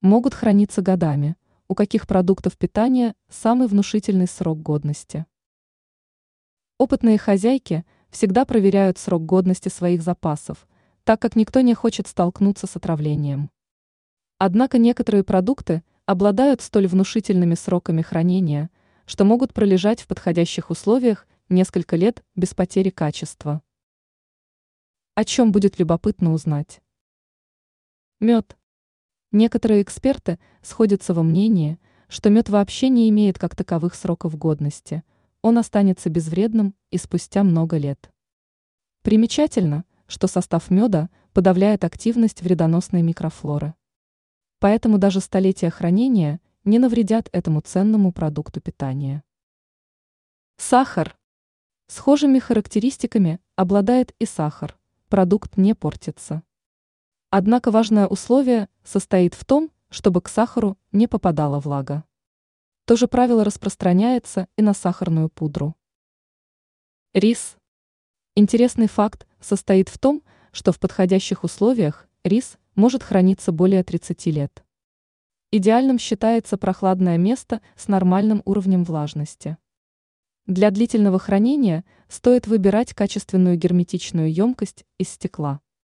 могут храниться годами. У каких продуктов питания самый внушительный срок годности? Опытные хозяйки всегда проверяют срок годности своих запасов, так как никто не хочет столкнуться с отравлением. Однако некоторые продукты обладают столь внушительными сроками хранения, что могут пролежать в подходящих условиях несколько лет без потери качества. О чем будет любопытно узнать? Мед. Некоторые эксперты сходятся во мнении, что мед вообще не имеет как таковых сроков годности, он останется безвредным и спустя много лет. Примечательно, что состав меда подавляет активность вредоносной микрофлоры. Поэтому даже столетия хранения не навредят этому ценному продукту питания. Сахар. Схожими характеристиками обладает и сахар, продукт не портится. Однако важное условие состоит в том, чтобы к сахару не попадала влага. То же правило распространяется и на сахарную пудру. Рис. Интересный факт состоит в том, что в подходящих условиях рис может храниться более 30 лет. Идеальным считается прохладное место с нормальным уровнем влажности. Для длительного хранения стоит выбирать качественную герметичную емкость из стекла.